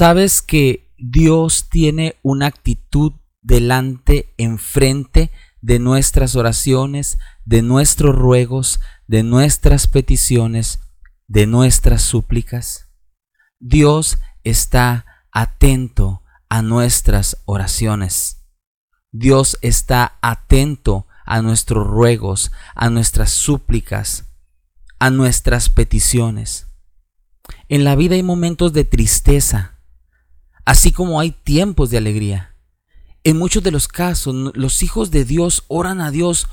¿Sabes que Dios tiene una actitud delante, enfrente de nuestras oraciones, de nuestros ruegos, de nuestras peticiones, de nuestras súplicas? Dios está atento a nuestras oraciones. Dios está atento a nuestros ruegos, a nuestras súplicas, a nuestras peticiones. En la vida hay momentos de tristeza, así como hay tiempos de alegría. En muchos de los casos, los hijos de Dios oran a Dios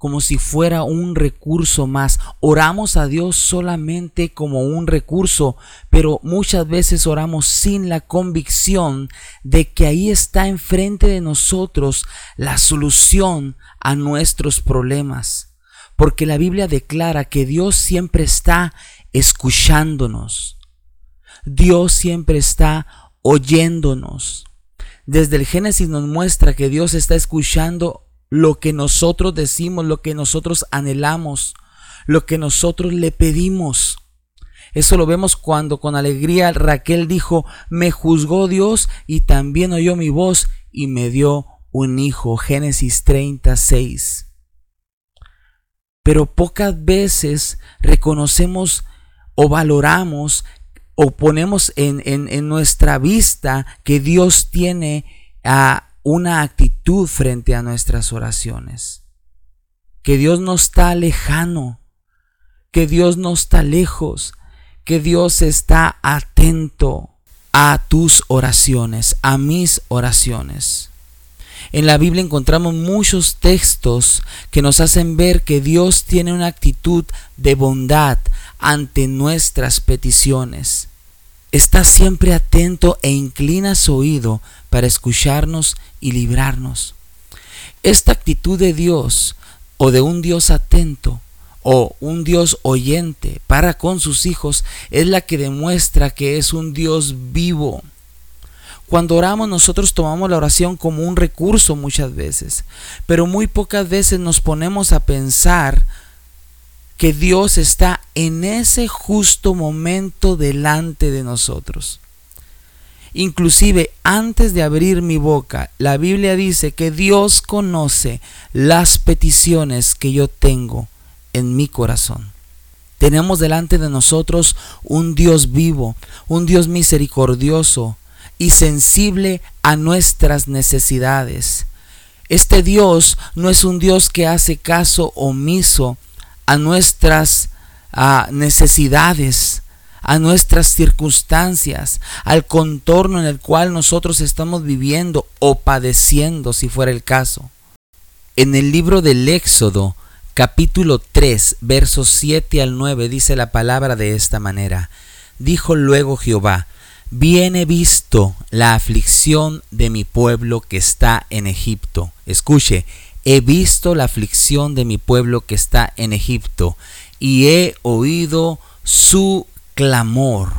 como si fuera un recurso más. Oramos a Dios solamente como un recurso, pero muchas veces oramos sin la convicción de que ahí está enfrente de nosotros la solución a nuestros problemas. Porque la Biblia declara que Dios siempre está escuchándonos. Dios siempre está oyéndonos. Desde el Génesis nos muestra que Dios está escuchando lo que nosotros decimos, lo que nosotros anhelamos, lo que nosotros le pedimos. Eso lo vemos cuando con alegría Raquel dijo, me juzgó Dios y también oyó mi voz y me dio un hijo. Génesis 36. Pero pocas veces reconocemos o valoramos o ponemos en, en nuestra vista que Dios tiene a una actitud frente a nuestras oraciones. Que Dios no está lejano, que Dios no está lejos, que Dios está atento a tus oraciones, a mis oraciones. En la Biblia encontramos muchos textos que nos hacen ver que Dios tiene una actitud de bondad ante nuestras peticiones. Está siempre atento e inclina su oído para escucharnos y librarnos. Esta actitud de Dios o de un Dios atento o un Dios oyente para con sus hijos es la que demuestra que es un Dios vivo. Cuando oramos nosotros tomamos la oración como un recurso muchas veces, pero muy pocas veces nos ponemos a pensar que Dios está en ese justo momento delante de nosotros. Inclusive antes de abrir mi boca, la Biblia dice que Dios conoce las peticiones que yo tengo en mi corazón. Tenemos delante de nosotros un Dios vivo, un Dios misericordioso y sensible a nuestras necesidades. Este Dios no es un Dios que hace caso omiso a nuestras necesidades, a nuestras circunstancias, al contorno en el cual nosotros estamos viviendo o padeciendo, si fuera el caso. En el libro del Éxodo, capítulo 3, versos 7 al 9, dice la palabra de esta manera. Dijo luego Jehová, Bien he visto la aflicción de mi pueblo que está en Egipto. Escuche, he visto la aflicción de mi pueblo que está en Egipto, y he oído su clamor,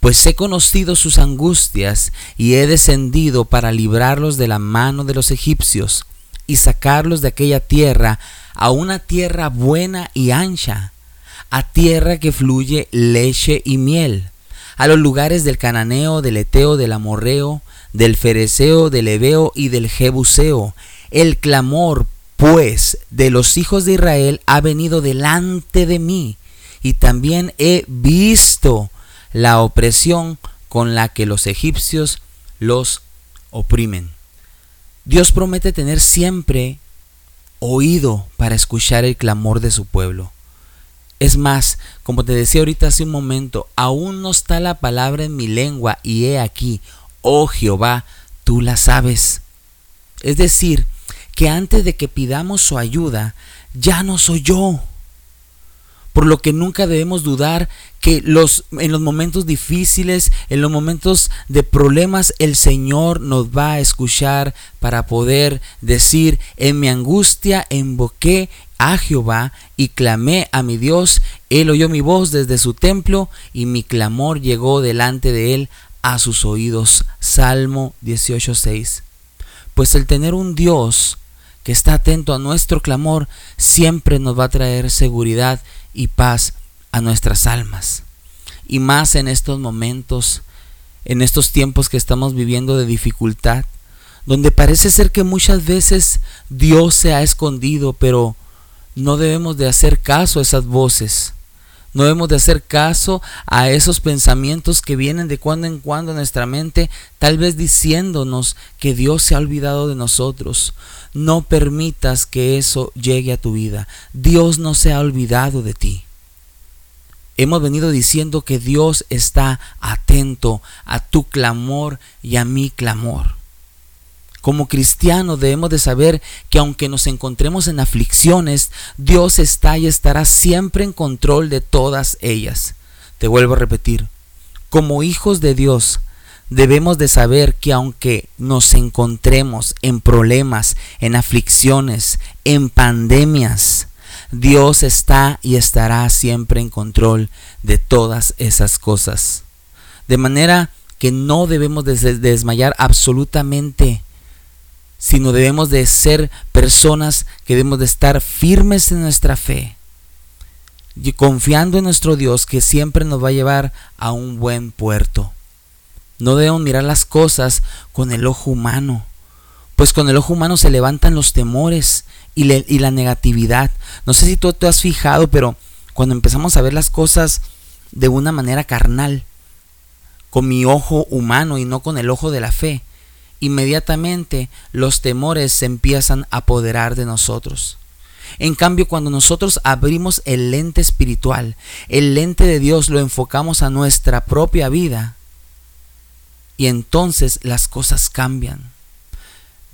pues he conocido sus angustias y he descendido para librarlos de la mano de los egipcios y sacarlos de aquella tierra a una tierra buena y ancha, a tierra que fluye leche y miel, a los lugares del cananeo, del eteo, del amorreo, del fereceo, del ebeo y del jebuseo. El clamor, pues, de los hijos de Israel ha venido delante de mí y también he visto la opresión con la que los egipcios los oprimen. Dios promete tener siempre oído para escuchar el clamor de su pueblo. Es más, como te decía ahorita hace un momento, aún no está la palabra en mi lengua y he aquí, oh Jehová, tú la sabes. Es decir, que antes de que pidamos su ayuda, ya no soy yo por lo que nunca debemos dudar que los, en los momentos difíciles, en los momentos de problemas, el Señor nos va a escuchar para poder decir, en mi angustia invoqué a Jehová y clamé a mi Dios, Él oyó mi voz desde su templo y mi clamor llegó delante de Él a sus oídos. Salmo 18.6. Pues el tener un Dios que está atento a nuestro clamor siempre nos va a traer seguridad y paz a nuestras almas. Y más en estos momentos en estos tiempos que estamos viviendo de dificultad, donde parece ser que muchas veces Dios se ha escondido, pero no debemos de hacer caso a esas voces. No debemos de hacer caso a esos pensamientos que vienen de cuando en cuando en nuestra mente, tal vez diciéndonos que Dios se ha olvidado de nosotros. No permitas que eso llegue a tu vida. Dios no se ha olvidado de ti. Hemos venido diciendo que Dios está atento a tu clamor y a mi clamor. Como cristianos debemos de saber que aunque nos encontremos en aflicciones, Dios está y estará siempre en control de todas ellas. Te vuelvo a repetir, como hijos de Dios, debemos de saber que aunque nos encontremos en problemas, en aflicciones, en pandemias, Dios está y estará siempre en control de todas esas cosas. De manera que no debemos desmayar absolutamente, sino debemos de ser personas que debemos de estar firmes en nuestra fe y confiando en nuestro Dios que siempre nos va a llevar a un buen puerto. No debemos mirar las cosas con el ojo humano, pues con el ojo humano se levantan los temores y, la negatividad. No sé si tú te has fijado, pero cuando empezamos a ver las cosas de una manera carnal, con mi ojo humano y no con el ojo de la fe, inmediatamente los temores se empiezan a apoderar de nosotros. En cambio, cuando nosotros abrimos el lente espiritual, el lente de Dios lo enfocamos a nuestra propia vida, y entonces las cosas cambian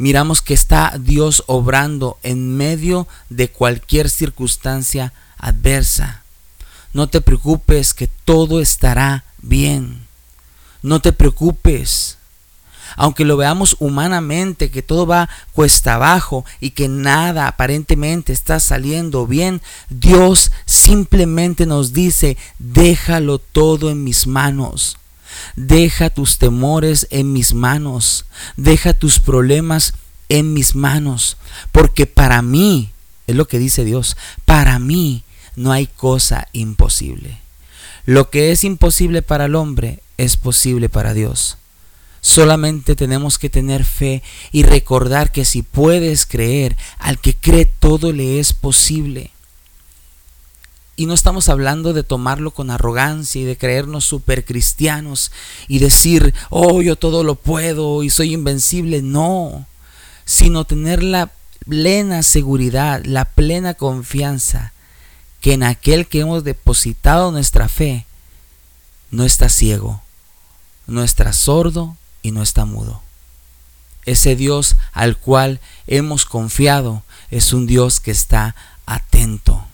miramos que está Dios obrando en medio de cualquier circunstancia adversa. No te preocupes que todo estará bien. No te preocupes. Aunque lo veamos humanamente, que todo va cuesta abajo y que nada aparentemente está saliendo bien, Dios simplemente nos dice, déjalo todo en mis manos. Deja tus temores en mis manos. Deja tus problemas en mis manos. Porque para mí, es lo que dice Dios, para mí no hay cosa imposible. Lo que es imposible para el hombre es posible para Dios. Solamente tenemos que tener fe y recordar que si puedes creer, al que cree todo le es posible. Y no estamos hablando de tomarlo con arrogancia y de creernos super cristianos y decir, oh, yo todo lo puedo y soy invencible. No, sino tener la plena seguridad, la plena confianza que en aquel que hemos depositado nuestra fe no está ciego, no está sordo y no está mudo. Ese Dios al cual hemos confiado es un Dios que está atento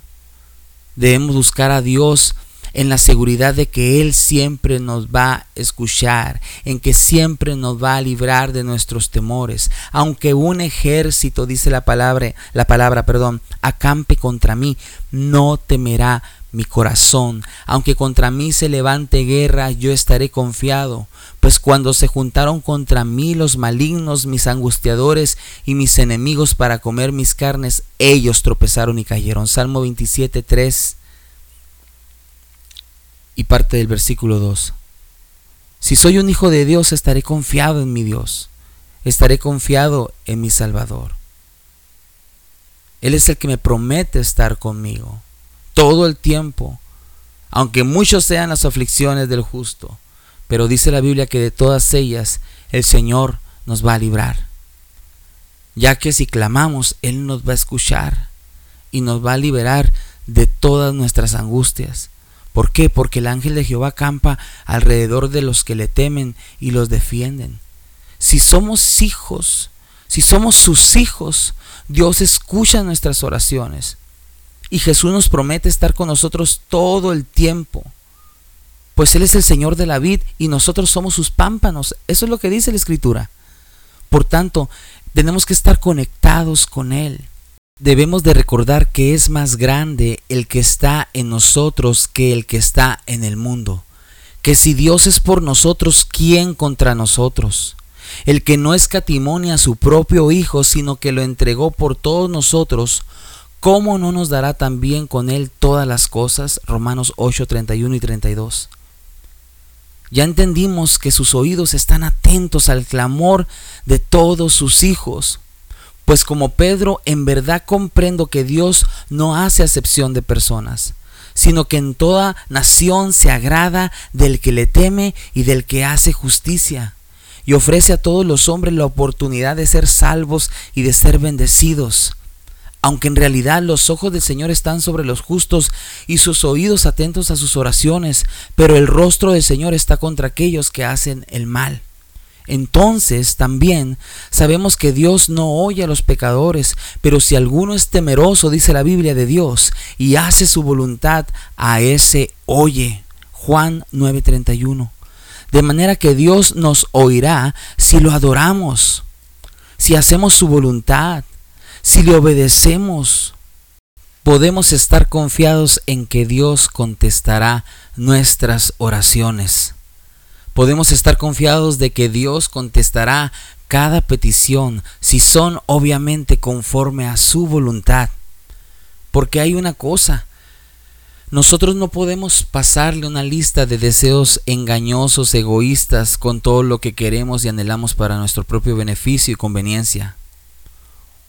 Debemos buscar a Dios en la seguridad de que Él siempre nos va a escuchar, en que siempre nos va a librar de nuestros temores. Aunque un ejército, dice la palabra, la palabra, perdón, acampe contra mí, no temerá mi corazón. Aunque contra mí se levante guerra, yo estaré confiado, pues cuando se juntaron contra mí los malignos, mis angustiadores y mis enemigos para comer mis carnes, ellos tropezaron y cayeron. Salmo 27, 3 y parte del versículo 2. Si soy un hijo de Dios, estaré confiado en mi Dios, estaré confiado en mi Salvador. Él es el que me promete estar conmigo todo el tiempo, aunque muchos sean las aflicciones del justo. Pero dice la Biblia que de todas ellas el Señor nos va a librar. Ya que si clamamos, Él nos va a escuchar y nos va a liberar de todas nuestras angustias. ¿Por qué? Porque el ángel de Jehová campa alrededor de los que le temen y los defienden. Si somos hijos, si somos sus hijos, Dios escucha nuestras oraciones. Y Jesús nos promete estar con nosotros todo el tiempo. Pues Él es el Señor de la vid y nosotros somos sus pámpanos. Eso es lo que dice la Escritura. Por tanto, tenemos que estar conectados con Él. Debemos de recordar que es más grande el que está en nosotros que el que está en el mundo. Que si Dios es por nosotros, ¿quién contra nosotros? El que no escatimonia a su propio Hijo, sino que lo entregó por todos nosotros, ¿cómo no nos dará también con Él todas las cosas? Romanos 8, 31 y 32. Ya entendimos que sus oídos están atentos al clamor de todos sus hijos. Pues como Pedro, en verdad comprendo que Dios no hace acepción de personas, sino que en toda nación se agrada del que le teme y del que hace justicia, y ofrece a todos los hombres la oportunidad de ser salvos y de ser bendecidos aunque en realidad los ojos del Señor están sobre los justos y sus oídos atentos a sus oraciones, pero el rostro del Señor está contra aquellos que hacen el mal. Entonces también sabemos que Dios no oye a los pecadores, pero si alguno es temeroso, dice la Biblia de Dios, y hace su voluntad, a ese oye. Juan 9:31. De manera que Dios nos oirá si lo adoramos, si hacemos su voluntad. Si le obedecemos, podemos estar confiados en que Dios contestará nuestras oraciones. Podemos estar confiados de que Dios contestará cada petición si son obviamente conforme a su voluntad. Porque hay una cosa, nosotros no podemos pasarle una lista de deseos engañosos, egoístas, con todo lo que queremos y anhelamos para nuestro propio beneficio y conveniencia.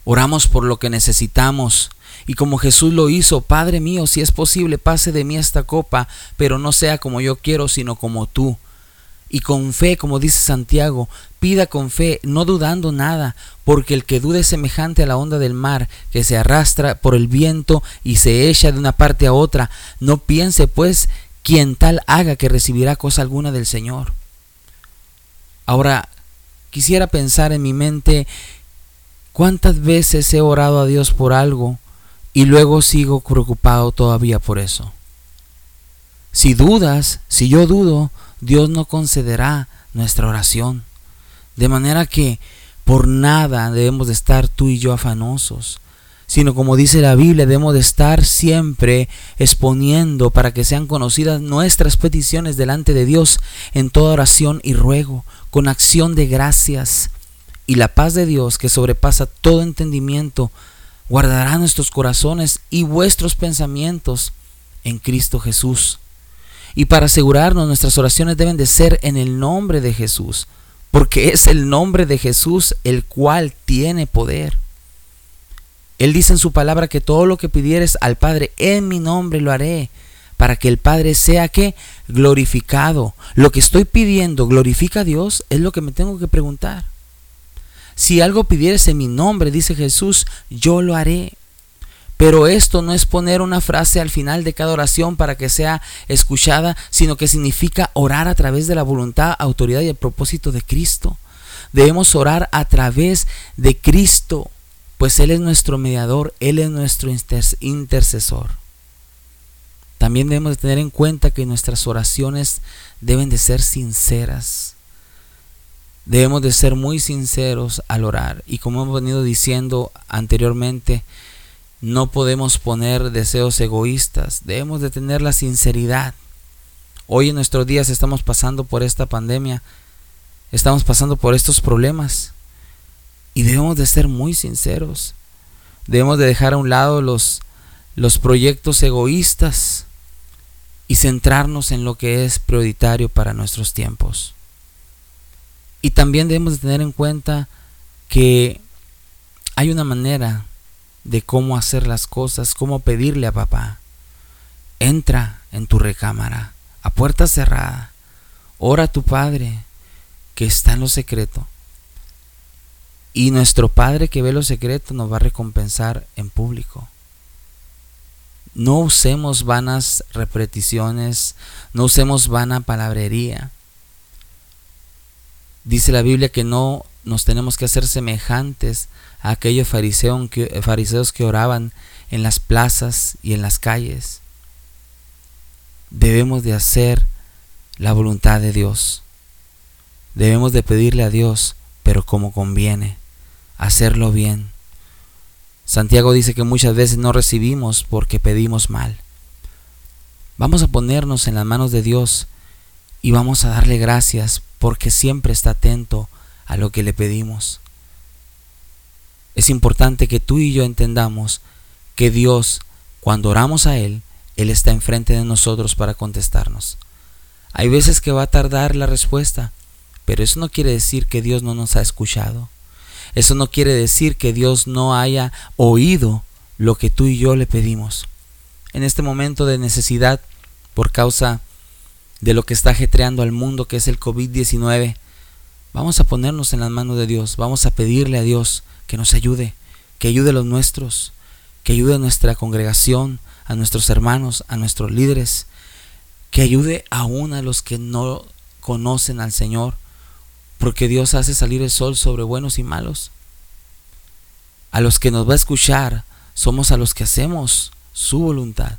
Oramos por lo que necesitamos. Y como Jesús lo hizo, Padre mío, si es posible, pase de mí esta copa, pero no sea como yo quiero, sino como tú. Y con fe, como dice Santiago, pida con fe, no dudando nada, porque el que dude es semejante a la onda del mar, que se arrastra por el viento y se echa de una parte a otra. No piense, pues, quien tal haga que recibirá cosa alguna del Señor. Ahora, quisiera pensar en mi mente ¿Cuántas veces he orado a Dios por algo y luego sigo preocupado todavía por eso? Si dudas, si yo dudo, Dios no concederá nuestra oración. De manera que por nada debemos de estar tú y yo afanosos, sino como dice la Biblia, debemos de estar siempre exponiendo para que sean conocidas nuestras peticiones delante de Dios en toda oración y ruego, con acción de gracias y la paz de Dios que sobrepasa todo entendimiento guardará nuestros corazones y vuestros pensamientos en Cristo Jesús. Y para asegurarnos nuestras oraciones deben de ser en el nombre de Jesús, porque es el nombre de Jesús el cual tiene poder. Él dice en su palabra que todo lo que pidieres al Padre en mi nombre lo haré, para que el Padre sea que glorificado. Lo que estoy pidiendo glorifica a Dios, es lo que me tengo que preguntar. Si algo pidieres en mi nombre, dice Jesús, yo lo haré. Pero esto no es poner una frase al final de cada oración para que sea escuchada, sino que significa orar a través de la voluntad, autoridad y el propósito de Cristo. Debemos orar a través de Cristo, pues Él es nuestro mediador, Él es nuestro intercesor. También debemos tener en cuenta que nuestras oraciones deben de ser sinceras. Debemos de ser muy sinceros al orar y como hemos venido diciendo anteriormente, no podemos poner deseos egoístas, debemos de tener la sinceridad. Hoy en nuestros días estamos pasando por esta pandemia, estamos pasando por estos problemas y debemos de ser muy sinceros. Debemos de dejar a un lado los, los proyectos egoístas y centrarnos en lo que es prioritario para nuestros tiempos. Y también debemos de tener en cuenta que hay una manera de cómo hacer las cosas, cómo pedirle a papá. Entra en tu recámara, a puerta cerrada, ora a tu Padre que está en lo secreto. Y nuestro Padre que ve lo secreto nos va a recompensar en público. No usemos vanas repeticiones, no usemos vana palabrería. Dice la Biblia que no nos tenemos que hacer semejantes a aquellos fariseos que, fariseos que oraban en las plazas y en las calles. Debemos de hacer la voluntad de Dios. Debemos de pedirle a Dios, pero como conviene, hacerlo bien. Santiago dice que muchas veces no recibimos porque pedimos mal. Vamos a ponernos en las manos de Dios y vamos a darle gracias porque siempre está atento a lo que le pedimos. Es importante que tú y yo entendamos que Dios, cuando oramos a Él, Él está enfrente de nosotros para contestarnos. Hay veces que va a tardar la respuesta, pero eso no quiere decir que Dios no nos ha escuchado. Eso no quiere decir que Dios no haya oído lo que tú y yo le pedimos. En este momento de necesidad, por causa de lo que está ajetreando al mundo, que es el COVID-19, vamos a ponernos en las manos de Dios, vamos a pedirle a Dios que nos ayude, que ayude a los nuestros, que ayude a nuestra congregación, a nuestros hermanos, a nuestros líderes, que ayude aún a los que no conocen al Señor, porque Dios hace salir el sol sobre buenos y malos. A los que nos va a escuchar somos a los que hacemos su voluntad.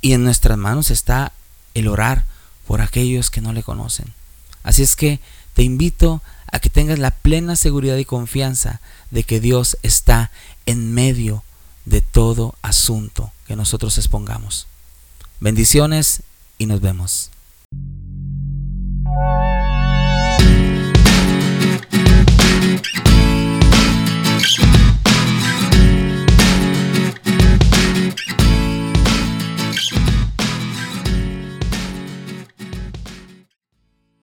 Y en nuestras manos está el orar por aquellos que no le conocen. Así es que te invito a que tengas la plena seguridad y confianza de que Dios está en medio de todo asunto que nosotros expongamos. Bendiciones y nos vemos.